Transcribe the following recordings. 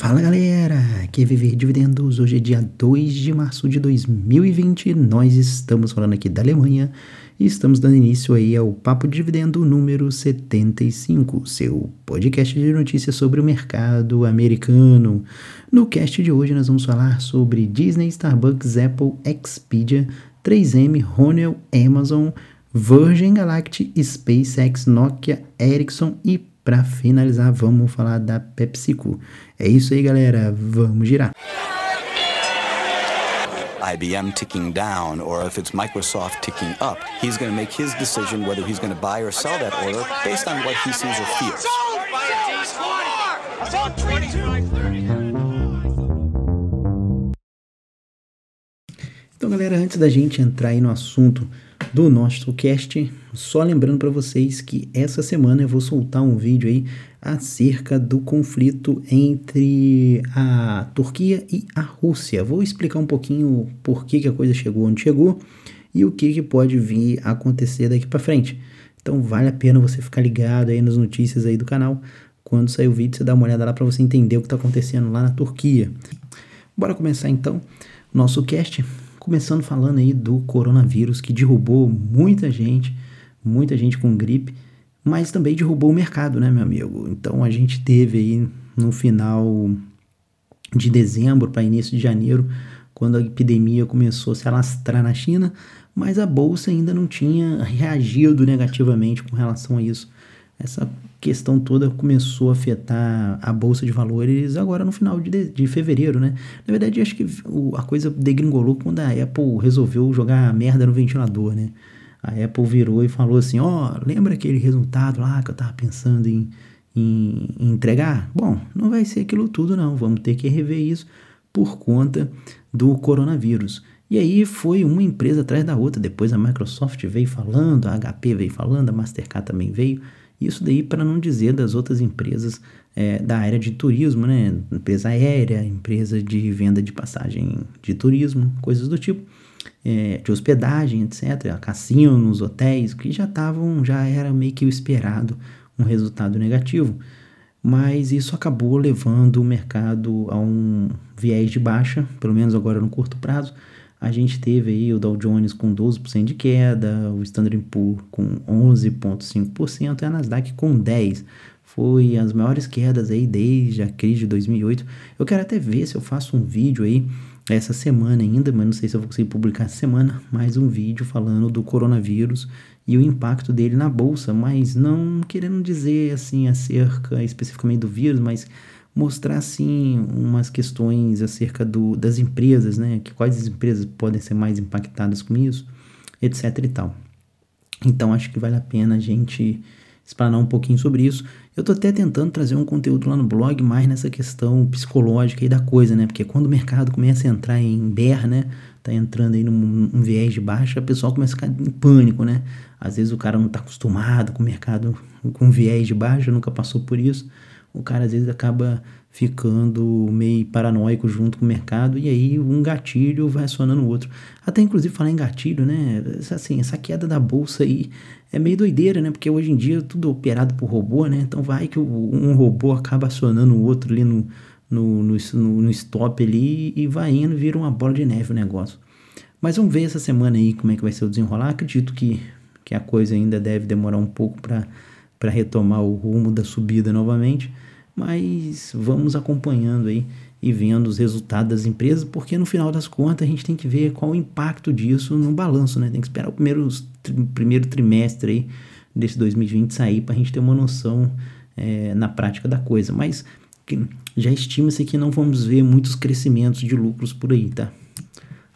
Fala galera, aqui é Viver Dividendos. Hoje é dia 2 de março de 2020. Nós estamos falando aqui da Alemanha e estamos dando início aí ao Papo de Dividendo número 75, seu podcast de notícias sobre o mercado americano. No cast de hoje nós vamos falar sobre Disney, Starbucks, Apple, Expedia, 3M, Honel, Amazon, Virgin Galactic, SpaceX, Nokia, Ericsson e para finalizar, vamos falar da PepsiCo. É isso aí, galera. Vamos girar. IBM ticking down or if it's Microsoft ticking up, he's going to make his decision whether he's going to buy or sell that order based on what he sees or feels. Então, galera, antes da gente entrar aí no assunto do nosso cast. Só lembrando para vocês que essa semana eu vou soltar um vídeo aí acerca do conflito entre a Turquia e a Rússia. Vou explicar um pouquinho por que, que a coisa chegou onde chegou e o que, que pode vir a acontecer daqui para frente. Então vale a pena você ficar ligado aí nas notícias aí do canal. Quando sair o vídeo, você dá uma olhada lá para você entender o que está acontecendo lá na Turquia. Bora começar então nosso cast Começando falando aí do coronavírus que derrubou muita gente, muita gente com gripe, mas também derrubou o mercado, né, meu amigo? Então a gente teve aí no final de dezembro para início de janeiro, quando a epidemia começou a se alastrar na China, mas a bolsa ainda não tinha reagido negativamente com relação a isso. Essa questão toda começou a afetar a bolsa de valores agora no final de, de fevereiro, né? Na verdade, acho que o, a coisa degringolou quando a Apple resolveu jogar merda no ventilador, né? A Apple virou e falou assim: Ó, oh, lembra aquele resultado lá que eu tava pensando em, em, em entregar? Bom, não vai ser aquilo tudo, não. Vamos ter que rever isso por conta do coronavírus. E aí foi uma empresa atrás da outra. Depois a Microsoft veio falando, a HP veio falando, a Mastercard também veio. Isso daí para não dizer das outras empresas é, da área de turismo, né? Empresa aérea, empresa de venda de passagem de turismo, coisas do tipo, é, de hospedagem, etc. Cassinos, hotéis, que já estavam, já era meio que o esperado um resultado negativo. Mas isso acabou levando o mercado a um viés de baixa, pelo menos agora no curto prazo, a gente teve aí o Dow Jones com 12% de queda, o Standard Poor's com 11,5% e a Nasdaq com 10%. Foi as maiores quedas aí desde a crise de 2008. Eu quero até ver se eu faço um vídeo aí essa semana ainda, mas não sei se eu vou conseguir publicar essa semana, mais um vídeo falando do coronavírus e o impacto dele na bolsa, mas não querendo dizer assim acerca especificamente do vírus, mas mostrar assim umas questões acerca do, das empresas, né? Que quais empresas podem ser mais impactadas com isso, etc e tal. Então acho que vale a pena a gente explanar um pouquinho sobre isso. Eu tô até tentando trazer um conteúdo lá no blog mais nessa questão psicológica aí da coisa, né? Porque quando o mercado começa a entrar em bear, né? Tá entrando aí num um viés de baixa, o pessoal começa a ficar em pânico, né? Às vezes o cara não tá acostumado com o mercado com viés de baixa, nunca passou por isso o cara às vezes acaba ficando meio paranoico junto com o mercado e aí um gatilho vai acionando o outro. Até inclusive falar em gatilho, né? Assim, essa queda da bolsa aí é meio doideira, né? Porque hoje em dia é tudo operado por robô, né? Então vai que um robô acaba acionando o outro ali no, no, no, no stop ali e vai indo, vira uma bola de neve o negócio. Mas vamos ver essa semana aí como é que vai ser o desenrolar. Acredito que, que a coisa ainda deve demorar um pouco para para retomar o rumo da subida novamente, mas vamos acompanhando aí e vendo os resultados das empresas, porque no final das contas a gente tem que ver qual o impacto disso no balanço, né? Tem que esperar o primeiro, primeiro trimestre aí desse 2020 sair para a gente ter uma noção é, na prática da coisa. Mas já estima-se que não vamos ver muitos crescimentos de lucros por aí, tá?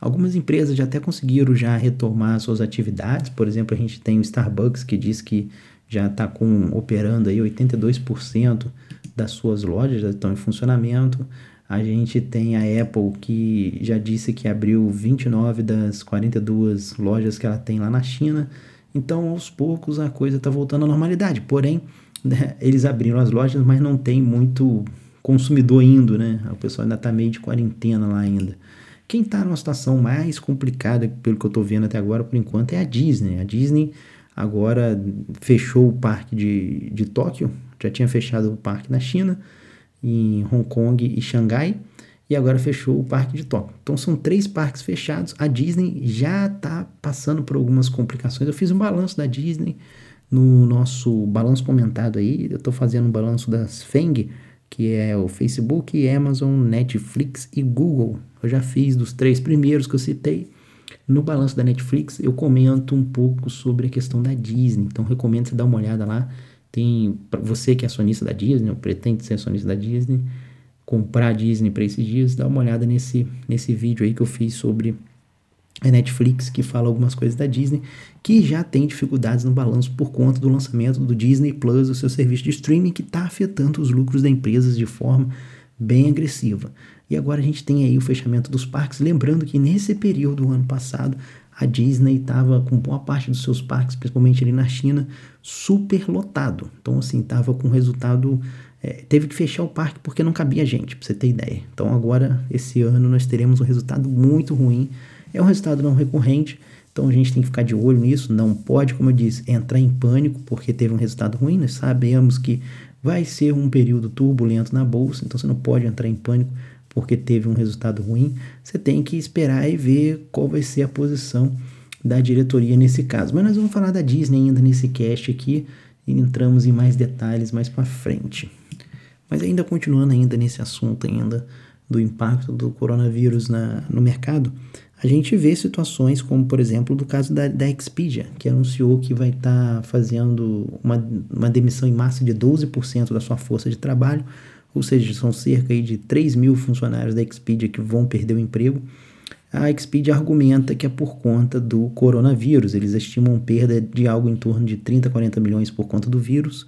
Algumas empresas já até conseguiram já retomar suas atividades, por exemplo, a gente tem o Starbucks que diz que já está operando aí 82% das suas lojas já estão em funcionamento. A gente tem a Apple que já disse que abriu 29 das 42 lojas que ela tem lá na China. Então, aos poucos a coisa está voltando à normalidade. Porém, né, eles abriram as lojas, mas não tem muito consumidor indo, né? O pessoal ainda está meio de quarentena lá ainda. Quem está numa situação mais complicada, pelo que eu estou vendo até agora, por enquanto, é a Disney. A Disney agora fechou o parque de, de Tóquio, já tinha fechado o parque na China, em Hong Kong e Xangai e agora fechou o parque de Tóquio. Então são três parques fechados. A Disney já está passando por algumas complicações. Eu fiz um balanço da Disney no nosso balanço comentado aí. Eu estou fazendo um balanço das FENG, que é o Facebook, Amazon, Netflix e Google. Eu já fiz dos três primeiros que eu citei. No balanço da Netflix eu comento um pouco sobre a questão da Disney. Então recomendo você dar uma olhada lá. Tem para você que é acionista da Disney, ou pretende ser acionista da Disney comprar a Disney para esses dias, dá uma olhada nesse, nesse vídeo aí que eu fiz sobre a Netflix, que fala algumas coisas da Disney, que já tem dificuldades no balanço por conta do lançamento do Disney Plus, o seu serviço de streaming, que está afetando os lucros da empresa de forma bem agressiva. E agora a gente tem aí o fechamento dos parques, lembrando que nesse período, ano passado, a Disney estava com boa parte dos seus parques, principalmente ali na China, super lotado. Então, assim, estava com resultado é, teve que fechar o parque porque não cabia gente, para você ter ideia. Então agora, esse ano, nós teremos um resultado muito ruim. É um resultado não recorrente, então a gente tem que ficar de olho nisso. Não pode, como eu disse, entrar em pânico porque teve um resultado ruim. Nós sabemos que vai ser um período turbulento na bolsa, então você não pode entrar em pânico porque teve um resultado ruim. Você tem que esperar e ver qual vai ser a posição da diretoria nesse caso. Mas nós vamos falar da Disney ainda nesse cast aqui e entramos em mais detalhes mais para frente. Mas ainda continuando ainda nesse assunto ainda do impacto do coronavírus na, no mercado, a gente vê situações como, por exemplo, do caso da, da Expedia, que anunciou que vai estar tá fazendo uma, uma demissão em massa de 12% da sua força de trabalho, ou seja, são cerca de 3 mil funcionários da Expedia que vão perder o emprego. A Expedia argumenta que é por conta do coronavírus, eles estimam perda de algo em torno de 30, 40 milhões por conta do vírus,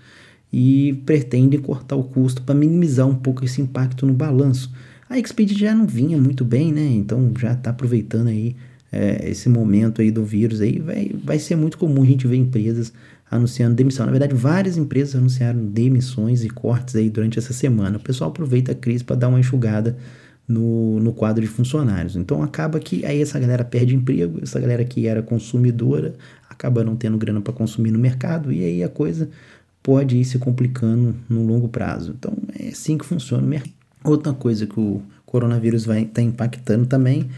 e pretende cortar o custo para minimizar um pouco esse impacto no balanço. A Expedia já não vinha muito bem, né? Então já está aproveitando aí é, esse momento aí do vírus aí. Vai, vai ser muito comum a gente ver empresas anunciando demissão. Na verdade, várias empresas anunciaram demissões e cortes aí durante essa semana. O pessoal aproveita a crise para dar uma enxugada no, no quadro de funcionários. Então acaba que aí essa galera perde emprego, essa galera que era consumidora acaba não tendo grana para consumir no mercado e aí a coisa pode ir se complicando no longo prazo. Então é assim que funciona o mercado. Outra coisa que o coronavírus vai estar tá impactando também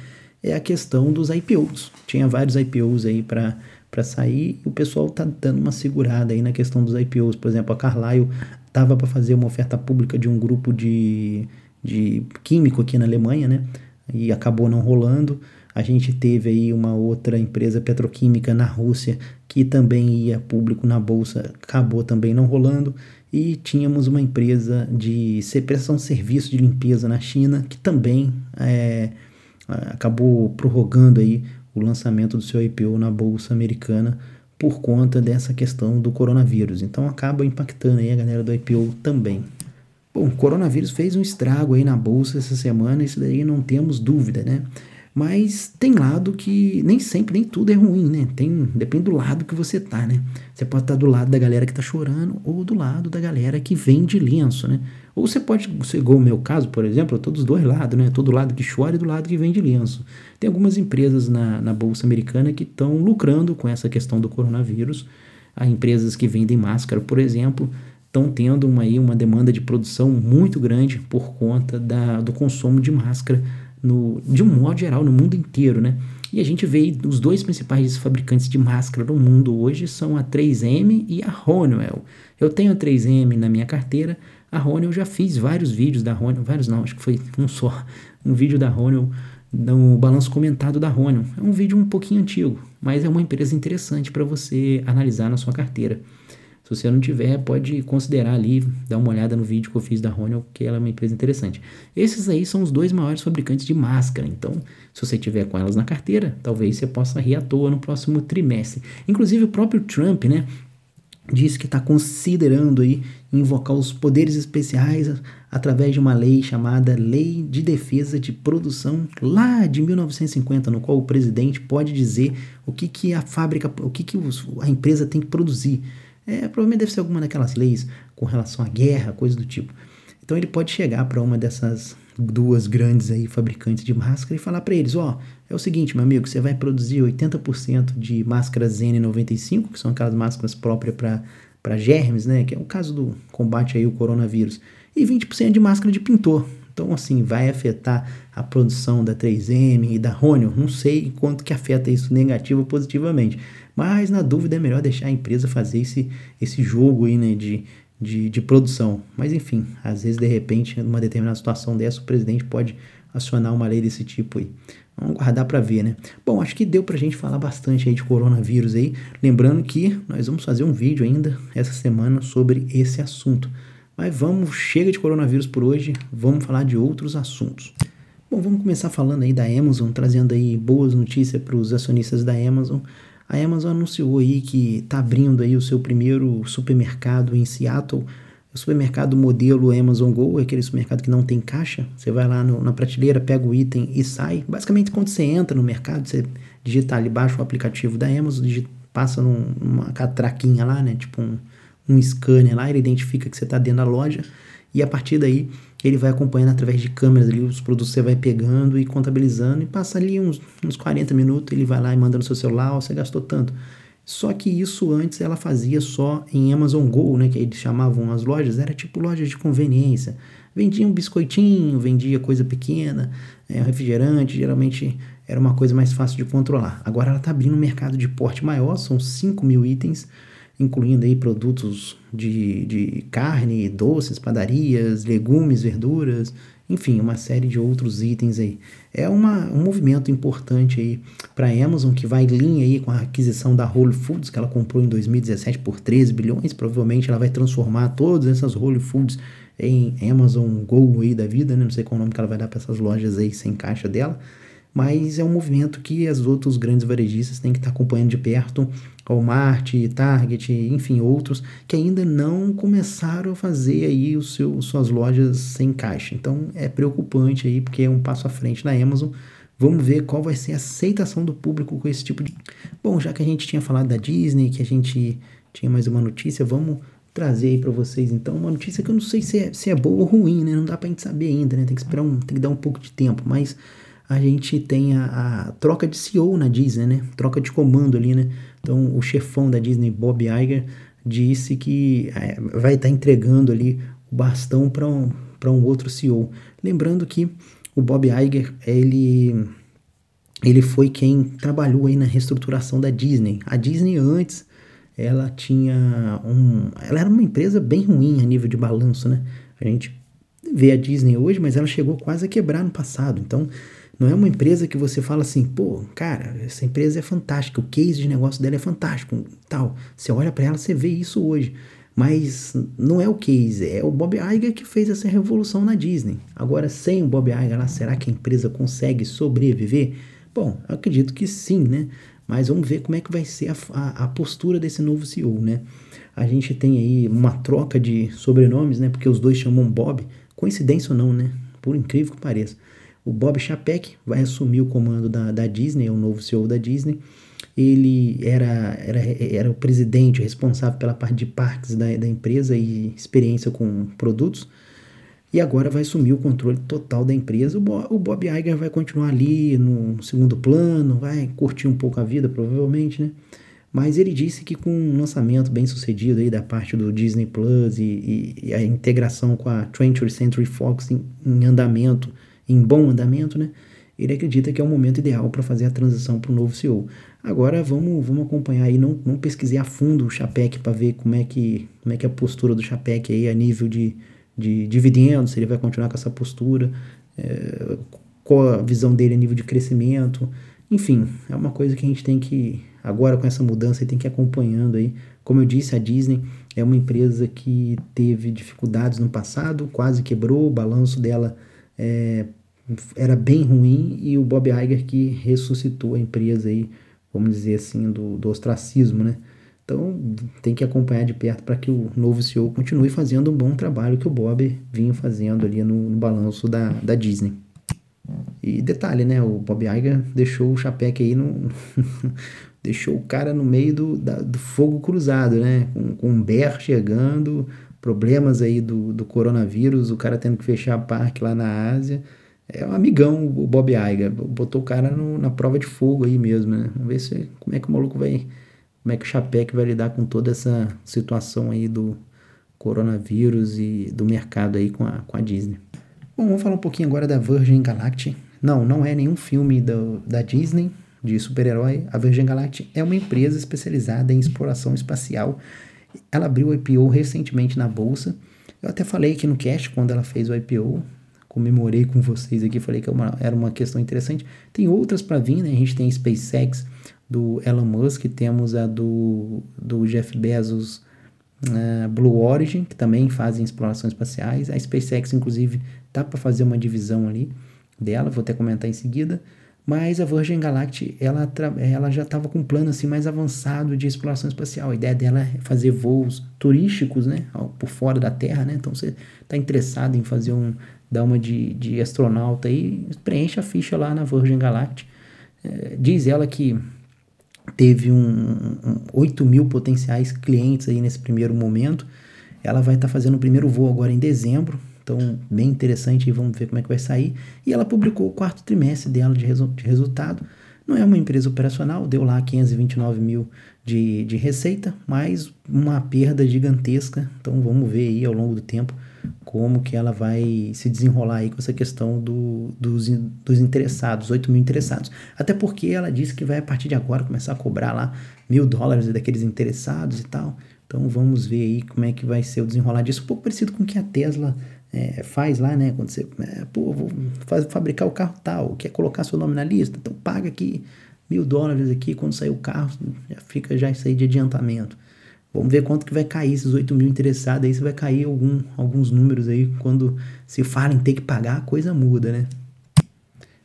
é a questão dos IPOs. Tinha vários IPOs aí para para sair o pessoal está dando uma segurada aí na questão dos IPOs. Por exemplo, a Carlyle estava para fazer uma oferta pública de um grupo de, de químico aqui na Alemanha, né? E acabou não rolando. A gente teve aí uma outra empresa petroquímica na Rússia que também ia público na bolsa, acabou também não rolando. E tínhamos uma empresa de prestação de serviço de limpeza na China que também é, acabou prorrogando aí o lançamento do seu IPO na bolsa americana por conta dessa questão do coronavírus. Então acaba impactando aí a galera do IPO também. Bom, o coronavírus fez um estrago aí na bolsa essa semana, isso daí não temos dúvida, né? Mas tem lado que nem sempre, nem tudo é ruim, né? Tem, depende do lado que você tá, né? Você pode estar tá do lado da galera que tá chorando ou do lado da galera que vende lenço, né? Ou você pode, igual o meu caso, por exemplo, eu tô dos dois lados, né? Todo lado que chora e do lado que vende lenço. Tem algumas empresas na, na Bolsa Americana que estão lucrando com essa questão do coronavírus. Há empresas que vendem máscara, por exemplo, estão tendo uma, aí, uma demanda de produção muito grande por conta da, do consumo de máscara no, de um modo geral, no mundo inteiro, né? E a gente vê os dois principais fabricantes de máscara no mundo hoje são a 3M e a Honeywell. Eu tenho a 3M na minha carteira, a Honeywell já fiz vários vídeos da Honeywell, vários não, acho que foi um só, um vídeo da Honeywell, no balanço comentado da Honeywell. É um vídeo um pouquinho antigo, mas é uma empresa interessante para você analisar na sua carteira. Se você não tiver, pode considerar ali, dar uma olhada no vídeo que eu fiz da Ronel, que ela é uma empresa interessante. Esses aí são os dois maiores fabricantes de máscara, então se você tiver com elas na carteira, talvez você possa rir à toa no próximo trimestre. Inclusive o próprio Trump, né, disse que está considerando aí invocar os poderes especiais através de uma lei chamada Lei de Defesa de Produção lá de 1950, no qual o presidente pode dizer o que, que a fábrica, o que, que a empresa tem que produzir. É, provavelmente deve ser alguma daquelas leis com relação à guerra, coisa do tipo. Então ele pode chegar para uma dessas duas grandes aí fabricantes de máscara e falar para eles, ó, oh, é o seguinte, meu amigo, você vai produzir 80% de máscaras N95, que são aquelas máscaras próprias para germes, né, que é o caso do combate aí ao coronavírus. e 20% de máscara de pintor. Então, assim, vai afetar a produção da 3M e da Ronion? Não sei quanto que afeta isso negativo ou positivamente. Mas, na dúvida, é melhor deixar a empresa fazer esse, esse jogo aí, né, de, de, de produção. Mas, enfim, às vezes, de repente, numa determinada situação dessa, o presidente pode acionar uma lei desse tipo aí. Vamos guardar para ver, né? Bom, acho que deu pra gente falar bastante aí de coronavírus aí. Lembrando que nós vamos fazer um vídeo ainda essa semana sobre esse assunto. Mas vamos, chega de coronavírus por hoje, vamos falar de outros assuntos. Bom, vamos começar falando aí da Amazon, trazendo aí boas notícias para os acionistas da Amazon. A Amazon anunciou aí que está abrindo aí o seu primeiro supermercado em Seattle o supermercado modelo Amazon Go é aquele supermercado que não tem caixa. Você vai lá no, na prateleira, pega o item e sai. Basicamente, quando você entra no mercado, você digita ali baixo o aplicativo da Amazon, digita, passa num, numa catraquinha lá, né? Tipo um, um scanner lá, ele identifica que você está dentro da loja. E a partir daí, ele vai acompanhando através de câmeras ali os produtos que você vai pegando e contabilizando. E passa ali uns, uns 40 minutos, ele vai lá e manda no seu celular, oh, você gastou tanto. Só que isso antes ela fazia só em Amazon Go, né, que eles chamavam as lojas, era tipo lojas de conveniência. Vendia um biscoitinho, vendia coisa pequena, é, refrigerante, geralmente era uma coisa mais fácil de controlar. Agora ela está abrindo um mercado de porte maior, são 5 mil itens, incluindo aí produtos de, de carne, doces, padarias, legumes, verduras, enfim, uma série de outros itens aí. É uma, um movimento importante aí para a Amazon, que vai em linha aí com a aquisição da Whole Foods, que ela comprou em 2017 por 13 bilhões. Provavelmente ela vai transformar todas essas Whole Foods em Amazon Go aí da vida, né? Não sei qual nome que ela vai dar para essas lojas aí sem caixa dela mas é um movimento que os outros grandes varejistas têm que estar acompanhando de perto, Walmart, Target, enfim, outros que ainda não começaram a fazer aí o seu, suas lojas sem caixa. Então é preocupante aí, porque é um passo à frente na Amazon. Vamos ver qual vai ser a aceitação do público com esse tipo de. Bom, já que a gente tinha falado da Disney, que a gente tinha mais uma notícia, vamos trazer aí para vocês então uma notícia que eu não sei se é, se é boa ou ruim, né? Não dá pra gente saber ainda, né? Tem que esperar um, tem que dar um pouco de tempo, mas a gente tem a, a, troca de CEO na Disney, né? Troca de comando ali, né? Então, o chefão da Disney, Bob Iger, disse que é, vai estar tá entregando ali o bastão para um, um outro CEO. Lembrando que o Bob Iger, ele, ele foi quem trabalhou aí na reestruturação da Disney. A Disney antes, ela tinha um... Ela era uma empresa bem ruim a nível de balanço, né? A gente vê a Disney hoje, mas ela chegou quase a quebrar no passado. Então, não é uma empresa que você fala assim, pô, cara, essa empresa é fantástica, o case de negócio dela é fantástico, tal. Você olha para ela, você vê isso hoje. Mas não é o case, é o Bob Iger que fez essa revolução na Disney. Agora, sem o Bob Iger lá, será que a empresa consegue sobreviver? Bom, acredito que sim, né? Mas vamos ver como é que vai ser a, a, a postura desse novo CEO, né? A gente tem aí uma troca de sobrenomes, né? Porque os dois chamam Bob. Coincidência ou não, né? Por incrível que pareça. O Bob Chapek vai assumir o comando da, da Disney, é o novo CEO da Disney. Ele era, era, era o presidente responsável pela parte de parques da, da empresa e experiência com produtos. E agora vai assumir o controle total da empresa. O, o Bob Iger vai continuar ali no segundo plano, vai curtir um pouco a vida, provavelmente, né? Mas ele disse que com um lançamento bem sucedido aí da parte do Disney Plus e, e, e a integração com a 20th Century Fox em, em andamento em bom andamento, né? Ele acredita que é o momento ideal para fazer a transição para o novo CEO. Agora vamos, vamos acompanhar aí, não, não pesquisei a fundo o Chapec para ver como é, que, como é que é a postura do Chapec aí a nível de, de dividendos, se ele vai continuar com essa postura, é, qual a visão dele a nível de crescimento. Enfim, é uma coisa que a gente tem que, agora com essa mudança, tem que ir acompanhando aí. Como eu disse, a Disney é uma empresa que teve dificuldades no passado, quase quebrou, o balanço dela é, era bem ruim e o Bob Iger que ressuscitou a empresa aí, vamos dizer assim, do, do ostracismo, né? Então tem que acompanhar de perto para que o novo CEO continue fazendo um bom trabalho que o Bob vinha fazendo ali no, no balanço da, da Disney. E detalhe, né? O Bob Iger deixou o Chapek aí no. deixou o cara no meio do, da, do fogo cruzado, né? Com, com o Bear chegando, problemas aí do, do coronavírus, o cara tendo que fechar parque lá na Ásia é um amigão, o Bob Iger. Botou o cara no, na prova de fogo aí mesmo, né? Vamos ver se, como é que o maluco vai. Como é que o Chapec vai lidar com toda essa situação aí do, coronavírus e do mercado aí com a, com a Disney. Bom, vamos falar um pouquinho agora da Virgin Galactic. Não, não é nenhum filme do, da Disney de super-herói. A Virgin Galactic é uma empresa especializada em exploração espacial. Ela abriu o IPO recentemente na bolsa. Eu até falei aqui no cast quando ela fez o IPO, comemorei com vocês aqui, falei que é era uma questão interessante. Tem outras para vir, né? A gente tem a SpaceX do Elon Musk, temos a do, do Jeff Bezos, uh, Blue Origin, que também fazem explorações espaciais. A SpaceX, inclusive, tá para fazer uma divisão ali dela, vou até comentar em seguida. Mas a Virgin Galactic, ela, ela já estava com um plano assim mais avançado de exploração espacial. A ideia dela é fazer voos turísticos, né, por fora da Terra, né? Então você está interessado em fazer um dar uma de, de astronauta aí, preenche a ficha lá na Virgin Galactic. É, diz ela que teve um, um, 8 mil potenciais clientes aí nesse primeiro momento. Ela vai estar tá fazendo o primeiro voo agora em dezembro, então bem interessante e vamos ver como é que vai sair. E ela publicou o quarto trimestre dela de, resu de resultado. Não é uma empresa operacional, deu lá 529 mil de, de receita, mas uma perda gigantesca. Então vamos ver aí ao longo do tempo como que ela vai se desenrolar aí com essa questão do, dos, dos interessados, 8 mil interessados. Até porque ela disse que vai a partir de agora começar a cobrar lá mil dólares daqueles interessados e tal. Então vamos ver aí como é que vai ser o desenrolar disso. Um pouco parecido com o que a Tesla é, faz lá, né? Quando você, é, pô, vou fabricar o carro tal, quer colocar seu nome na lista, então paga aqui mil dólares aqui, quando sair o carro, já fica já isso aí de adiantamento. Vamos ver quanto que vai cair esses 8 mil interessados aí, se vai cair algum, alguns números aí, quando se fala em ter que pagar, a coisa muda, né?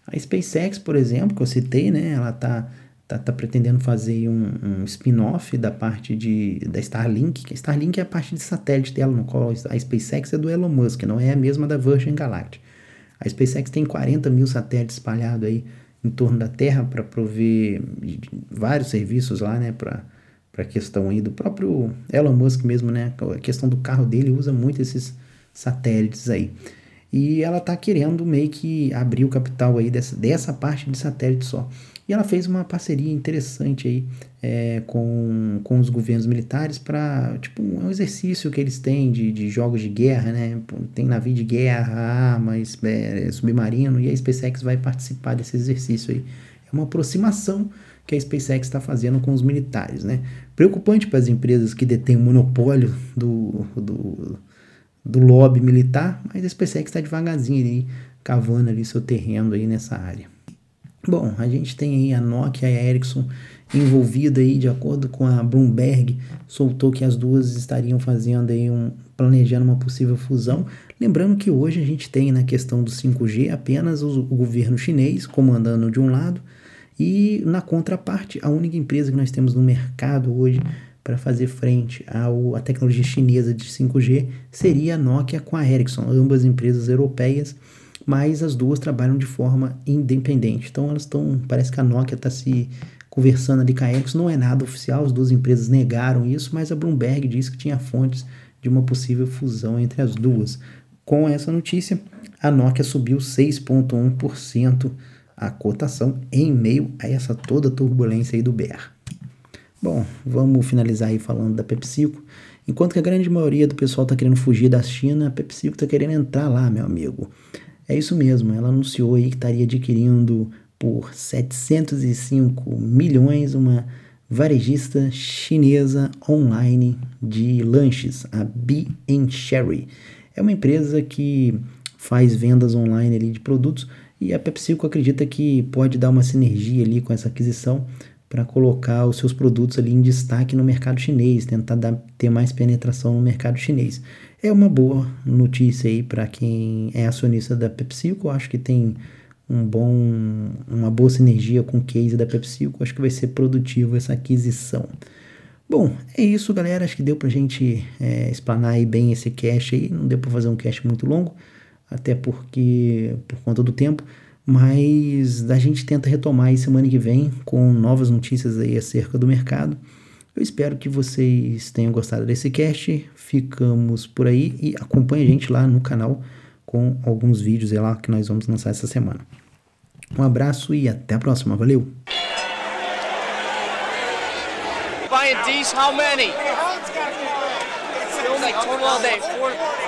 A SpaceX, por exemplo, que eu citei, né, ela tá, tá, tá pretendendo fazer um, um spin-off da parte de, da Starlink, que a Starlink é a parte de satélite dela, no qual a SpaceX é do Elon Musk, não é a mesma da Virgin Galactic. A SpaceX tem 40 mil satélites espalhados aí em torno da Terra para prover vários serviços lá, né, para para a questão aí do próprio Elon Musk mesmo, né? A questão do carro dele usa muito esses satélites aí. E ela está querendo meio que abrir o capital aí dessa, dessa parte de satélite só. E ela fez uma parceria interessante aí é, com, com os governos militares para, tipo, um exercício que eles têm de, de jogos de guerra, né? Tem navio de guerra, armas, é, submarino, e a SpaceX vai participar desse exercício aí. É uma aproximação que a SpaceX está fazendo com os militares. Né? Preocupante para as empresas que detêm o monopólio do, do, do lobby militar, mas a SpaceX está devagarzinho cavando ali seu terreno aí nessa área. Bom, a gente tem aí a Nokia e a Ericsson envolvida aí, de acordo com a Bloomberg, soltou que as duas estariam fazendo aí um planejando uma possível fusão. Lembrando que hoje a gente tem na questão do 5G apenas o, o governo chinês comandando de um lado e na contraparte, a única empresa que nós temos no mercado hoje para fazer frente à tecnologia chinesa de 5G seria a Nokia com a Ericsson, ambas empresas europeias, mas as duas trabalham de forma independente. Então elas estão, parece que a Nokia está se conversando ali com a Ericsson, não é nada oficial, as duas empresas negaram isso, mas a Bloomberg disse que tinha fontes de uma possível fusão entre as duas. Com essa notícia, a Nokia subiu 6,1% a cotação em meio a essa toda turbulência aí do BER. Bom, vamos finalizar aí falando da PepsiCo. Enquanto que a grande maioria do pessoal está querendo fugir da China, a PepsiCo está querendo entrar lá, meu amigo. É isso mesmo, ela anunciou aí que estaria adquirindo por 705 milhões uma varejista chinesa online de lanches, a Be Sherry. É uma empresa que faz vendas online ali de produtos e a PepsiCo acredita que pode dar uma sinergia ali com essa aquisição para colocar os seus produtos ali em destaque no mercado chinês, tentar dar, ter mais penetração no mercado chinês. É uma boa notícia aí para quem é acionista da PepsiCo, acho que tem um bom, uma boa sinergia com o case da PepsiCo, acho que vai ser produtivo essa aquisição. Bom, é isso galera, acho que deu para a gente é, explanar aí bem esse cache aí, não deu para fazer um cache muito longo, até porque por conta do tempo, mas a gente tenta retomar aí semana que vem com novas notícias aí acerca do mercado. Eu espero que vocês tenham gostado desse cast. Ficamos por aí e acompanhe a gente lá no canal com alguns vídeos lá que nós vamos lançar essa semana. Um abraço e até a próxima. Valeu! Buying how many? total all day. Four,